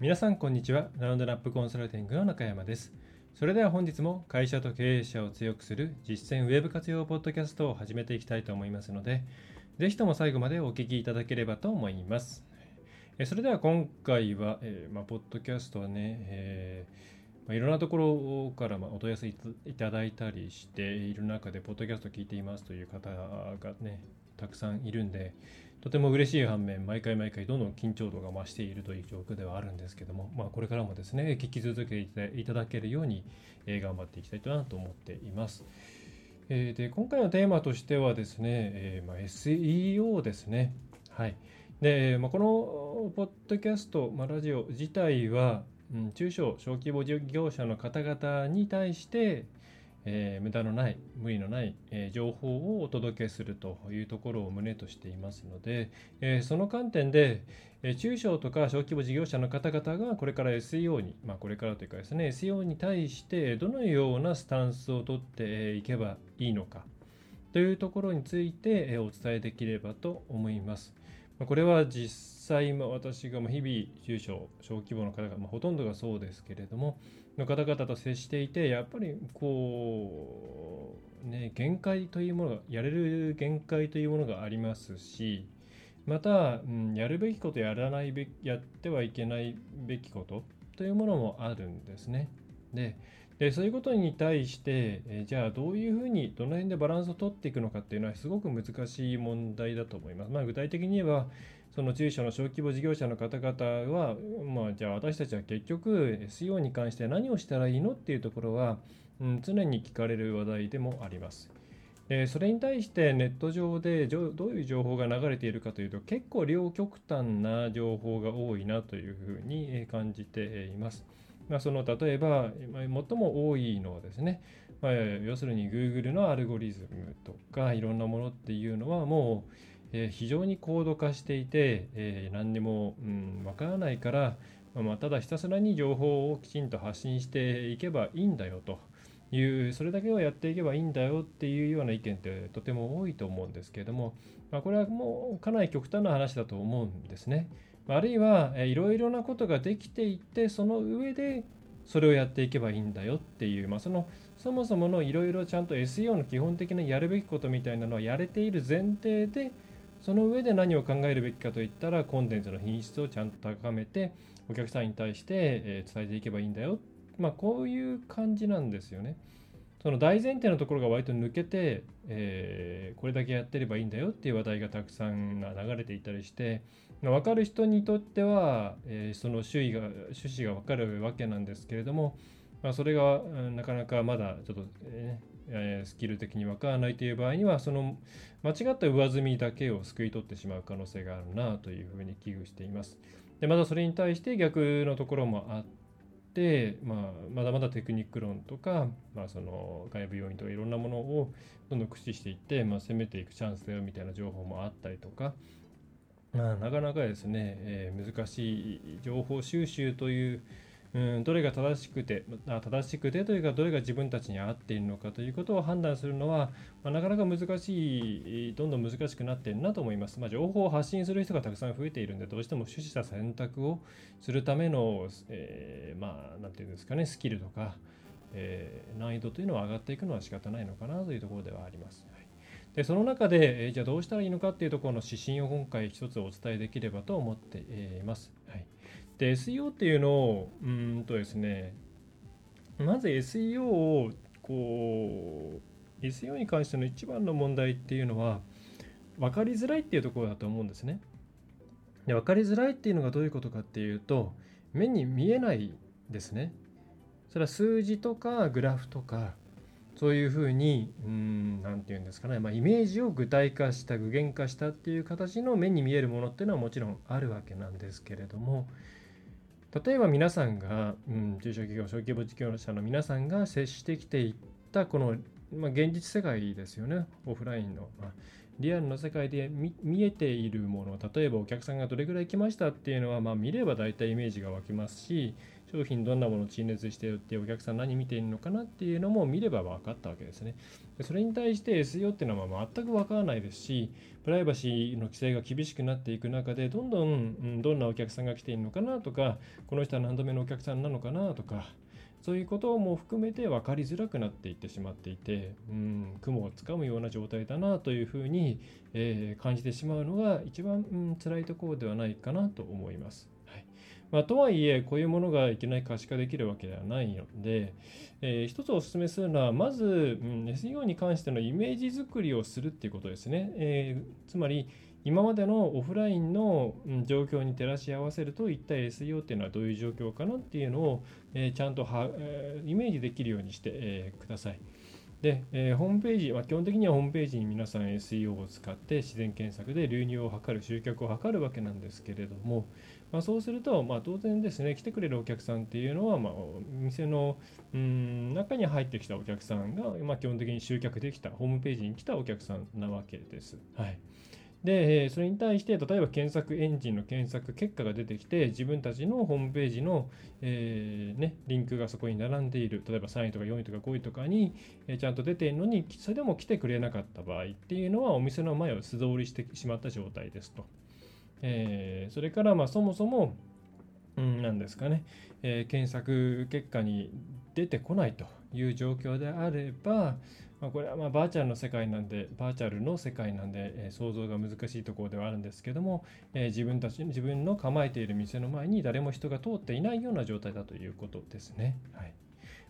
皆さんこんにちは。ラウンドナップコンサルティングの中山です。それでは本日も会社と経営者を強くする実践ウェブ活用ポッドキャストを始めていきたいと思いますのでぜひとも最後までお聞きいただければと思います。それでは今回は、えー、まあ、ポッドキャストはね、えー、ま、いろんなところからまお問い合わせいただいたりしている中で、ポッドキャスト聞いていますという方がね、たくさんいるんで、とても嬉しい反面、毎回毎回どんどん緊張度が増しているという状況ではあるんですけども、まあ、これからもですね、聞き続けていただけるように、え、頑張っていきたいなと思っています。え、で今回のテーマとしてはですね、えま、SEO ですね。はい。で、まあ、このポッドキャスト、ま、ラジオ自体は、うん、中小小規模事業者の方々に対して、えー、無駄のない無理のない、えー、情報をお届けするというところを旨としていますので、えー、その観点で、え中小とか小規模事業者の方々がこれから SEO に、まあ、これからというかですね SEO に対してどのようなスタンスをとっていけばいいのかというところについてお伝えできればと思います。これは実際、私が日々、中小、小規模の方が、まあ、ほとんどがそうですけれども、の方々と接していて、やっぱりこう、ね、限界というものが、やれる限界というものがありますし、また、うん、やるべきこと、やらないべ、やってはいけないべきことというものもあるんですね。で、でそういうことに対して、えじゃあどういうふうにどの辺でバランスを取っていくのかっていうのはすごく難しい問題だと思います。まあ、具体的に言えばその中小の小規模事業者の方々は、まあ、じゃあ私たちは結局 SEO に関して何をしたらいいのっていうところは、うん、常に聞かれる話題でもあります。でそれに対してネット上でどういう情報が流れているかというと結構両極端な情報が多いなというふうに感じています。まあ、その例えば、最も多いのはですね、まあ、要するに Google のアルゴリズムとかいろんなものっていうのはもう、え、非常に高度化していて、え、何にも、うん、わからないから、まあ、ただひたすらに情報をきちんと発信していけばいいんだよというそれだけをやっていけばいいんだよっていうような意見ってとても多いと思うんですけれども、まあ、これはもうかなり極端な話だと思うんですね。あるいはいろいろなことができていてその上でそれをやっていけばいいんだよっていう、まあ、そのそもそものいろいろちゃんと SEO の基本的なやるべきことみたいなのはやれている前提でその上で何を考えるべきかといったらコンテンツの品質をちゃんと高めてお客さんに対して伝えていけばいいんだよ、まあ、こういう感じなんですよね。その大前提のところが割と抜けて、えー、これだけやってればいいんだよっていう話題がたくさん流れていたりして、分かる人にとっては、えー、その周囲が趣旨が分かるわけなんですけれども、まあ、それがなかなかまだちょっと、えー、スキル的に分からないという場合にはその間違った上積みだけを救い取ってしまう可能性があるなというふうに危惧しています。でまたそれに対して逆のところもあって、まあ、まだまだテクニック論とか、まあ、その外部要因とかいろんなものをどんどん駆使していって、まあ、攻めていくチャンスだよみたいな情報もあったりとか、まあ、なかなかですね、えー、難しい情報収集といううんどれが正しくて正しくてというかどれが自分たちに合っているのかということを判断するのは、まあ、なかなか難しいどんどん難しくなっているなと思います、まあ、情報を発信する人がたくさん増えているんでどうしても趣旨した選択をするための、えー、まあ何て言うんですかねスキルとか、えー、難易度というのは上がっていくのは仕方ないのかなというところではあります、はい。でその中で、えじゃあどうしたらいいのかっていうところの指針を今回一つお伝えできればと思っています。はい、で SEO っていうのをうんとですねまず SEO をこう SEO に関しての一番の問題っていうのは分かりづらいっていうところだと思うんですね。で分かりづらいっていうのがどういうことかっていうと目に見えないですね。それは数字とかグラフとかそういうふうに何て言うんですかね、まあ、イメージを具体化した具現化したっていう形の目に見えるものっていうのはもちろんあるわけなんですけれども例えば皆さんが、うん、中小企業、小規模事業者の皆さんが接してきていったこの、まあ、現実世界ですよね、オフラインの。まあリアルの世界で見えているもの例えばお客さんがどれぐらい来ましたっていうのは、まあ、見れば大体イメージが湧きますし商品どんなものを陳列してるってお客さん何見ているのかなっていうのも見れば分かったわけですね。それに対して SEO っていうのは全く分からないですしプライバシーの規制が厳しくなっていく中でどんどん、うん、どんなお客さんが来ているのかなとかこの人は何度目のお客さんなのかなとかそういうことも含めて分かりづらくなっていってしまっていて、うん、雲をつかむような状態だなというふうに、えー、感じてしまうのが一番、うん、辛いところではないかなと思います。まあ、とはいえ、こういうものがいきなり可視化できるわけではないので、えー、一つお勧めするのは、まず、うん、SEO に関してのイメージ作りをするっていうことですね。えー、つまり、今までのオフラインの状況に照らし合わせると一体 SEO っていうのはどういう状況かなっていうのを、えちゃんとは、えイメージできるようにして、えください。で、えー、ホームページ、まあ、基本的にはホームページに皆さん SEO を使って自然検索で流入を図る、集客を図るわけなんですけれども、まあ、そうすると、まあ、当然ですね、来てくれるお客さんっていうのは、まあ、店のうん中に入ってきたお客さんが、まあ、基本的に集客できた、ホームページに来たお客さんなわけです。はいで、それに対して、例えば検索エンジンの検索結果が出てきて、自分たちのホームページの、えー、ね、リンクがそこに並んでいる、例えば3位とか4位とか5位とかに、えー、ちゃんと出ているのに、それでも来てくれなかった場合っていうのは、お店の前を素通りしてしまった状態ですと。えー、それから、まあ、そもそも、うん、なんですかね、え検索結果に出てこないという状況であれば、まあ、これはまバーチャルの世界なんで、バーチャルの世界なんで、えー、想像が難しいところではあるんですけども、えー、自分たち、自分の構えている店の前に誰も人が通っていないような状態だということですね。はい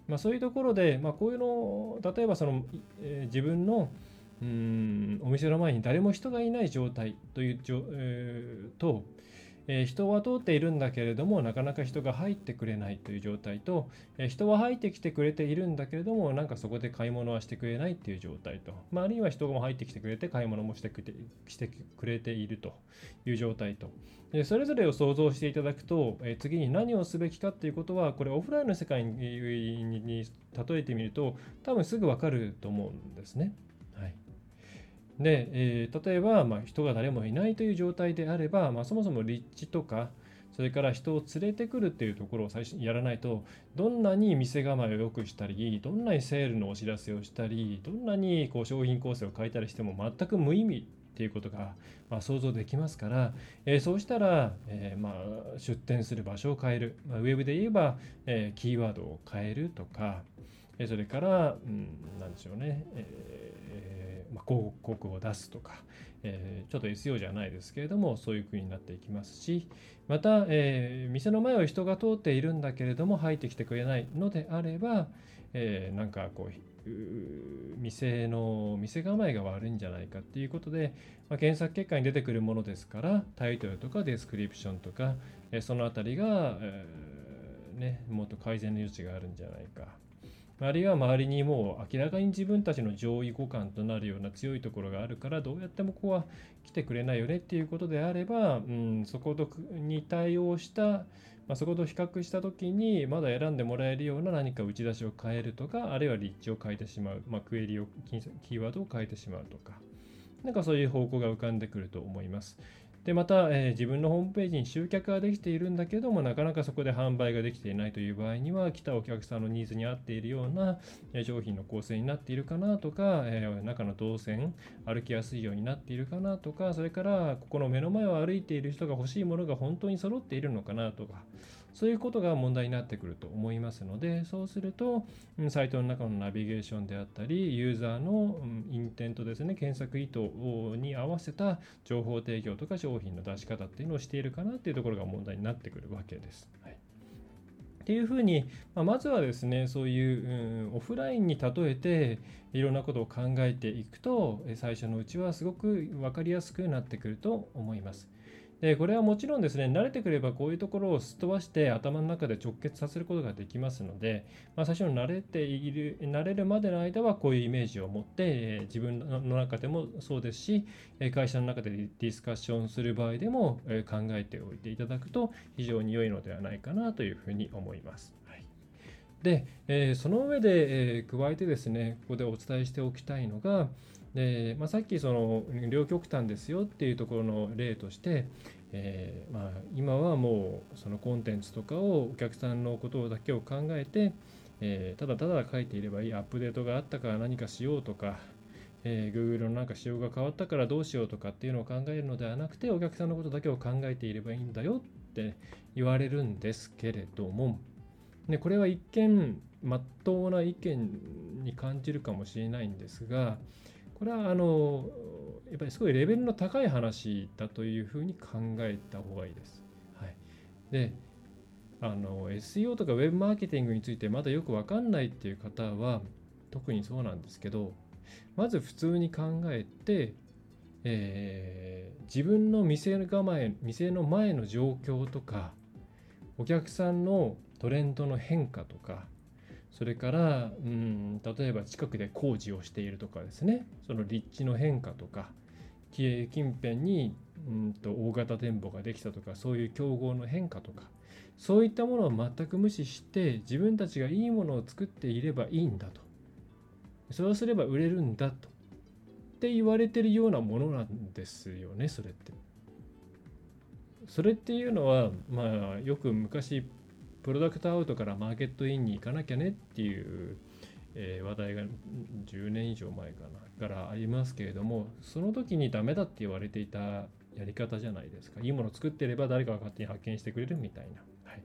まあ、そういうところで、まあ、こういうのを例えばその、えー、自分のうん。お店の前に誰も人がいない状態という、えー、と、えー、人は通っているんだけれどもなかなか人が入ってくれないという状態と、えー、人は入ってきてくれているんだけれどもなんかそこで買い物はしてくれないっていう状態と、まあ、あるいは人も入ってきてくれて買い物もしてくれてしてくれているという状態と。でそれぞれを想像していただくと、えー、次に何をすべきかっていうことはこれオフラインの世界に例えてみると多分すぐ分かると思うんですね。で、えー、例えば、まあ、人が誰もいないという状態であれば、まあ、そもそも立地とか、それから人を連れてくるっていうところを最初にやらないと、どんなに店構えを良くしたり、どんなにセールのお知らせをしたり、どんなにこう商品構成を変えたりしても全く無意味っていうことが、まあ、想像できますから、えー、そうしたら、えー、まあ、出店する場所を変える、まあ、ウェブで言えば、えー、キーワードを変えるとか、えそれから、うん、なんでしょうね、えまあ、広告を出すとか、えー、ちょっと SEO じゃないですけれどもそういう風になっていきますしまた、えー、店の前を人が通っているんだけれども入ってきてくれないのであれば、えー、なんかこう店の店構えが悪いんじゃないかっていうことで、まあ、検索結果に出てくるものですからタイトルとか description とか、えその辺りが、えー、ね、もっと改善の余地があるんじゃないか。あるいは周りにもう明らかに自分たちの上位互換となるような強いところがあるからどうやってもここは来てくれないよねっていうことであれば、うん、そことに対応した、まあ、そこと比較した時にまだ選んでもらえるような何か打ち出しを変えるとかあるいは立地を変えてしまう、まあ、クエリをキーワードを変えてしまうとかなんかそういう方向が浮かんでくると思います。でまた、えー、自分のホームページに集客ができているんだけどもなかなかそこで販売ができていないという場合には来たお客さんのニーズに合っているような、え、商品の構成になっているかなとか、えー、中の動線歩きやすいようになっているかなとかそれからここの目の前を歩いている人が欲しいものが本当に揃っているのかなとかそういうことが問題になってくると思いますので、そうすると、サイトの中のナビゲーションであったり、ユーザーのインテントですね、検索意図に合わせた情報提供とか商品の出し方っていうのをしているかなっていうところが問題になってくるわけです。はいっていうふうに、まあ、まずはですねそういう、うん、オフラインに例えていろんなことを考えていくと最初のうちはすごく分かりやすくなってくると思います。でこれはもちろんですね慣れてくればこういうところをすっ飛ばして頭の中で直結させることができますので、まあ、最初の慣れている慣れるまでの間はこういうイメージを持って、え自分の中でもそうですし会社の中でディスカッションする場合でも考えておいていただくと非常に良いのではないかなというふうに思います。で、えその上で、え加えてですねここでお伝えしておきたいのがで、まあ、さっきその両極端ですよっていうところの例として、えー、まあ、今はもうそのコンテンツとかをお客さんのことだけを考えて、えー、ただただ書いていればいいアップデートがあったから何かしようとか、えー、Google のなんか仕様が変わったからどうしようとかっていうのを考えるのではなくてお客さんのことだけを考えていればいいんだよって言われるんですけれどもでこれは一見まっとうな意見に感じるかもしれないんですがこれはあのやっぱりすごいレベルの高い話だというふうに考えた方がいいです。はい、であの SEO とか Web マーケティングについてまだよく分かんないっていう方は特にそうなんですけどまず普通に考えて、えー、自分の店構え店の前の状況とかお客さんのトレンドの変化とかそれから、うん、例えば近くで工事をしているとかですね。その立地の変化とか近辺にうんと大型店舗ができたとかそういう競合の変化とかそういったものを全く無視して自分たちがいいものを作っていればいいんだと。そうすれば売れるんだと。って言われてるようなものなんですよねそれって。それっていうのはまあよく昔プロダクトアウトからマーケットインに行かなきゃねっていう、えー、話題が10年以上前かなからありますけれどもその時にダメだって言われていたやり方じゃないですか。いいもの作ってれば誰かが勝手に発見してくれるみたいな、はい、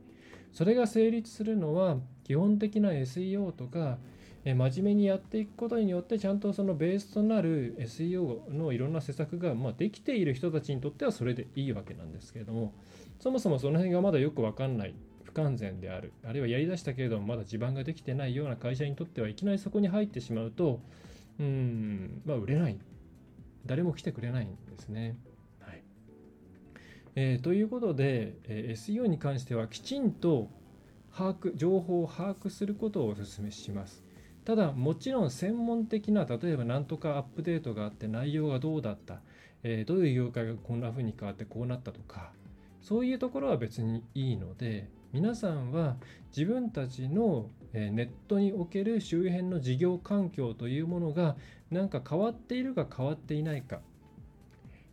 それが成立するのは基本的な SEO とかえ真面目にやっていくことによってちゃんとそのベースとなる SEO のいろんな施策が、まできている人たちにとってはそれでいいわけなんですけれどもそもそもその辺がまだよく分かんない不完全であるあるいはやりだしたけれどもまだ地盤ができてないような会社にとってはいきなりそこに入ってしまうとうんまあ売れない誰も来てくれないんですね。はいえー、ということで、えー、SEO に関してはきちんと把握情報を把握することをお勧めします。ただもちろん専門的な例えば何とかアップデートがあって内容がどうだった、えー、どういう業界がこんな風に変わってこうなったとかそういうところは別にいいので皆さんは自分たちのネットにおける周辺の事業環境というものが何か変わっているか変わっていないか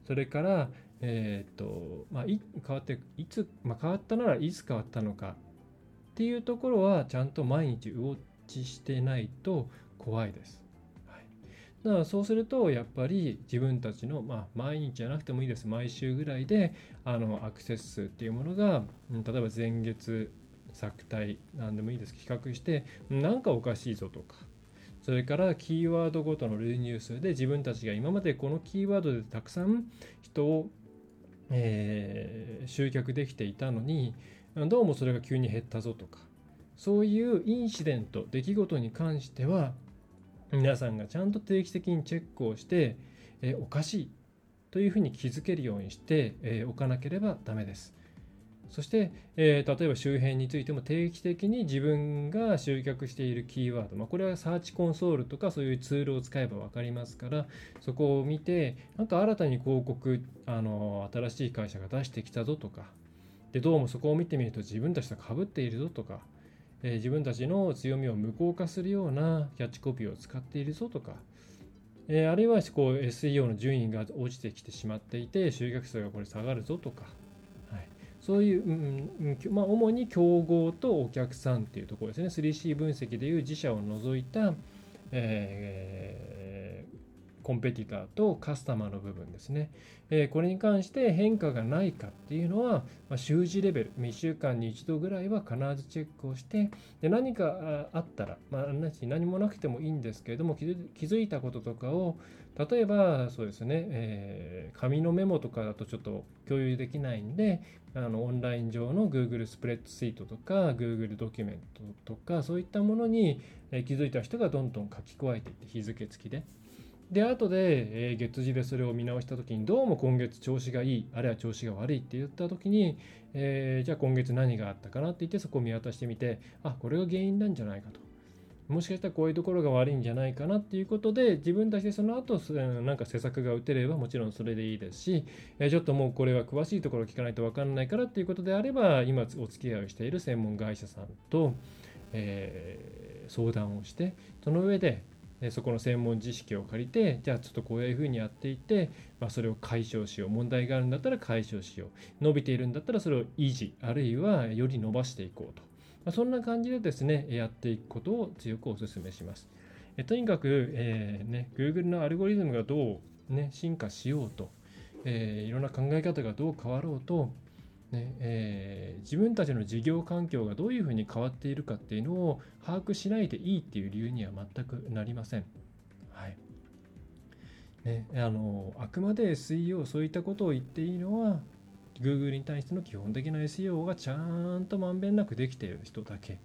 それからえっ、とまあ、変わっていつ、まあ、変わったならいつ変わったのかっていうところはちゃんと毎日ウォッチしてないと怖いです。だからそうするとやっぱり自分たちの、まあ、毎日じゃなくてもいいです。毎週ぐらいであのアクセス数っていうものが、うん、例えば前月作体何でもいいです。比較してなんかおかしいぞとか。それからキーワードごとの流入数で自分たちが今までこのキーワードでたくさん人を、えー、集客できていたのにどうもそれが急に減ったぞとか。そういうインシデント出来事に関しては皆さんがちゃんと定期的にチェックをして、えおかしいというふうに気づけるようにして、えおかなければダメです。そして、えー、例えば周辺についても定期的に自分が集客しているキーワード、まあ、これはサーチコンソールとかそういうツールを使えば分かりますからそこを見てなんか新たに広告あの新しい会社が出してきたぞとかでどうもそこを見てみると自分たちとかぶっているぞとかえ、自分たちの強みを無効化するようなキャッチコピーを使っているぞとか、え、あるいはこう SEO の順位が落ちてきてしまっていて集客数がこれ下がるぞとか、はい、そういう、うんまあ、主に競合とお客さんっていうところですね。3C 分析でいう自社を除いた、えー、コンペティターとカスタマーの部分ですね。えこれに関して変化がないかっていうのは、ま習字レベル、1週間に1度ぐらいは必ずチェックをして、で何かあったら、まあ、何もなくてもいいんですけれども、気づいたこととかを、例えばそうですね、えー、紙のメモとかだとちょっと共有できないんで、あのオンライン上の Google スプレッドシートとか Google ドキュメントとかそういったものに気づいた人がどんどん書き加えていって日付付きでで後で、えー、月次でそれを見直した時にどうも今月調子がいいあるいは調子が悪いって言った時に、えー、じゃあ今月何があったかなって言ってそこを見渡してみてあこれが原因なんじゃないかと。もしかしたらこういうところが悪いんじゃないかなっていうことで自分たちでその後なんか施策が打てればもちろんそれでいいですしちょっともうこれは詳しいところ聞かないと分かんないからっていうことであれば今お付き合いをしている専門会社さんと、えー、相談をしてその上でそこの専門知識を借りてじゃあちょっとこういうふうにやっていって、まあ、それを解消しよう。問題があるんだったら解消しよう。伸びているんだったらそれを維持あるいはより伸ばしていこうと、まあ、そんな感じでですねやっていくことを強くお勧めします。えとにかく、えーね、Google のアルゴリズムがどう、ね、進化しようと、えー、いろんな考え方がどう変わろうとねえー、自分たちの事業環境がどういうふうに変わっているかっていうのを把握しないでいいっていう理由には全くなりません。はい。ね、あのあくまで SEO そういったことを言っていいのは Google に対しての基本的な SEO がちゃんとまんべんなくできている人だけ。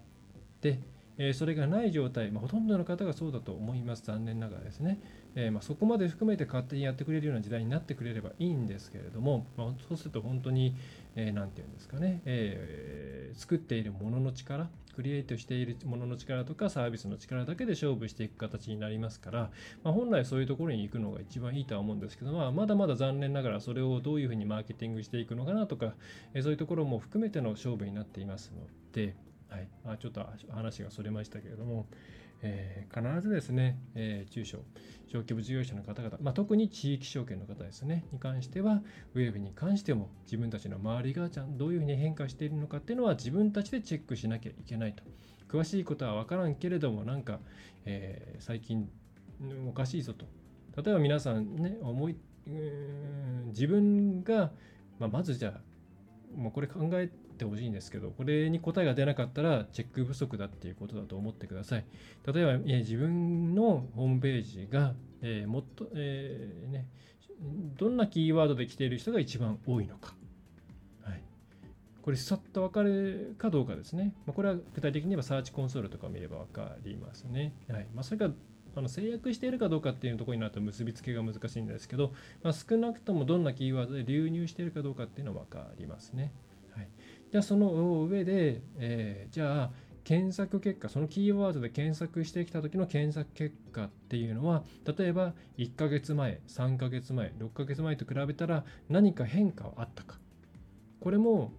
で、えー、それがない状態、まあ、ほとんどの方がそうだと思います。残念ながらですね、えー、まあ、そこまで含めて勝手にやってくれるような時代になってくれればいいんですけれども、まあ、そうすると本当に何、えー、て言うんですかね、えー、作っているものの力クリエイトしているものの力とかサービスの力だけで勝負していく形になりますから、まあ、本来そういうところに行くのが一番いいとは思うんですけど、まあ、まだまだ残念ながらそれをどういうふうにマーケティングしていくのかなとか、えー、そういうところも含めての勝負になっていますので、はい。まあ、ちょっと話がそれましたけれども、えー、必ずですね、えー、中小、小規模事業者の方々、まあ、特に地域証券の方ですね、に関しては、ウェブに関しても自分たちの周りがちゃんどういうふうに変化しているのかっていうのは自分たちでチェックしなきゃいけないと。詳しいことは分からんけれども、なんか、えー、最近おかしいぞと。例えば皆さんね、思い、自分が、まあ、まずじゃあ、もうこれ考えってほしいんですけど、これに答えが出なかったらチェック不足だっていうことだと思ってください。例えば、え自分のホームページが、えー、もっと、えー、ね、どんなキーワードで来ている人が一番多いのか。はい、これ、さっと分かるかどうかですね。まあ、これは具体的に言えばサーチコンソールとかを見れば分かりますね。はいまあ、それがあの制約しているかどうかっていうところになると結びつけが難しいんですけど、まあ、少なくともどんなキーワードで流入しているかどうかっていうのは分かりますね。じゃあその上で、えー、じゃあ検索結果そのキーワードで検索してきた時の検索結果っていうのは例えば1ヶ月前3ヶ月前6ヶ月前と比べたら何か変化はあったか。これも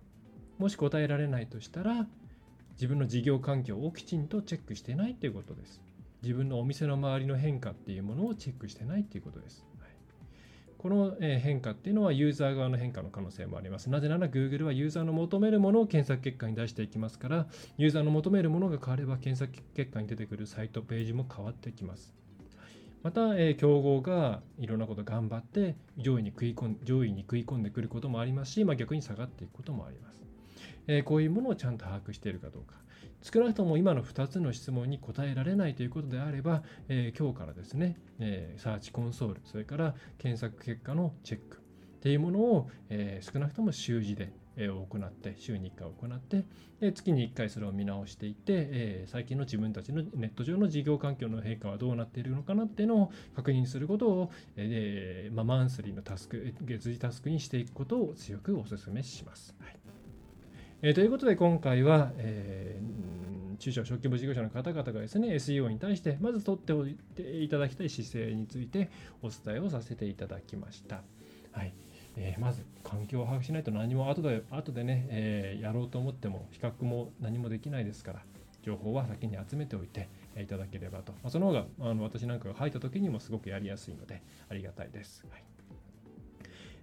もし答えられないとしたら自分の事業環境をきちんとチェックしてないということです。自分のお店の周りの変化っていうものをチェックしてないということです。この変化っていうのはユーザー側の変化の可能性もあります。なぜなら Google はユーザーの求めるものを検索結果に出していきますから、ユーザーの求めるものが変われば検索結果に出てくるサイト、ページも変わってきます。また、え、競合がいろんなこと頑張って上位に食い込ん上位に食い込んでくることもありますし、まあ、逆に下がっていくこともあります。え、こういうものをちゃんと把握しているかどうか。少なくとも今の2つの質問に答えられないということであれば、えー、今日からですね、えー、サーチコンソール、それから検索結果のチェックっていうものを、えー、少なくとも週次で行って、週に1回行って、月に1回それを見直していって、え最近の自分たちのネット上の事業環境の変化はどうなっているのかなっていうのを確認することを、えまあ、マンスリーのタスク、月次タスクにしていくことを強くお勧めします。はいえー、ということで今回は、えー、中小小規模事業者の方々がですね SEO に対してまず取っておいていただきたい姿勢についてお伝えをさせていただきました。はいえー、まず環境を把握しないと何も後で後でね、えー、やろうと思っても比較も何もできないですから情報は先に集めておいていただければと、まあ、その方があの私なんかが入った時にもすごくやりやすいのでありがたいです。はい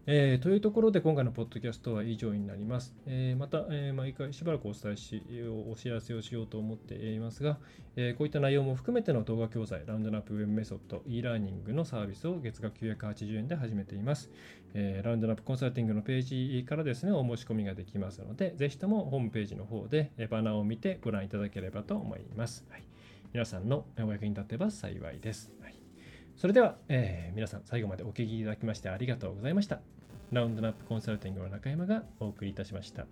えー、というところで今回のポッドキャストは以上になります。えー、また、えー、毎回しばらくお伝えし、お知らせをしようと思っていますが、えこういった内容も含めての動画教材、ラウンドナップウェブメソッド、e ラーニングのサービスを月額980円で始めています。えラウンドナップコンサルティングのページからですね、お申し込みができますので、ぜひともホームページの方でバナーを見てご覧いただければと思います。はい、皆さんのお役に立てば幸いです。はいそれでは、えー、皆さん最後までお聞きいただきましてありがとうございました。ラウンドナップコンサルティングの中山がお送りいたしました。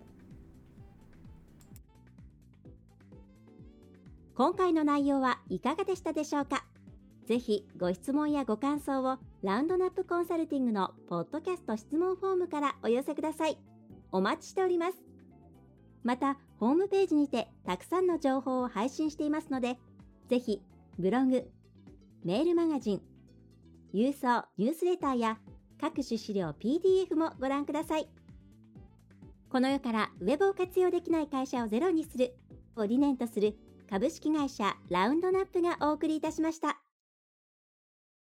今回の内容はいかがでしたでしょうか？ぜひご質問やご感想をラウンドナップコンサルティングのポッドキャスト質問フォームからお寄せください。お待ちしております。また、ホームページにてたくさんの情報を配信していますので、ぜひブログ、メールマガジン、郵送ニュースレターや各種資料 PDF もご覧ください。この世からウェブを活用できない会社をゼロにするを理念とする株式会社ラウンドナップがお送りいたしました。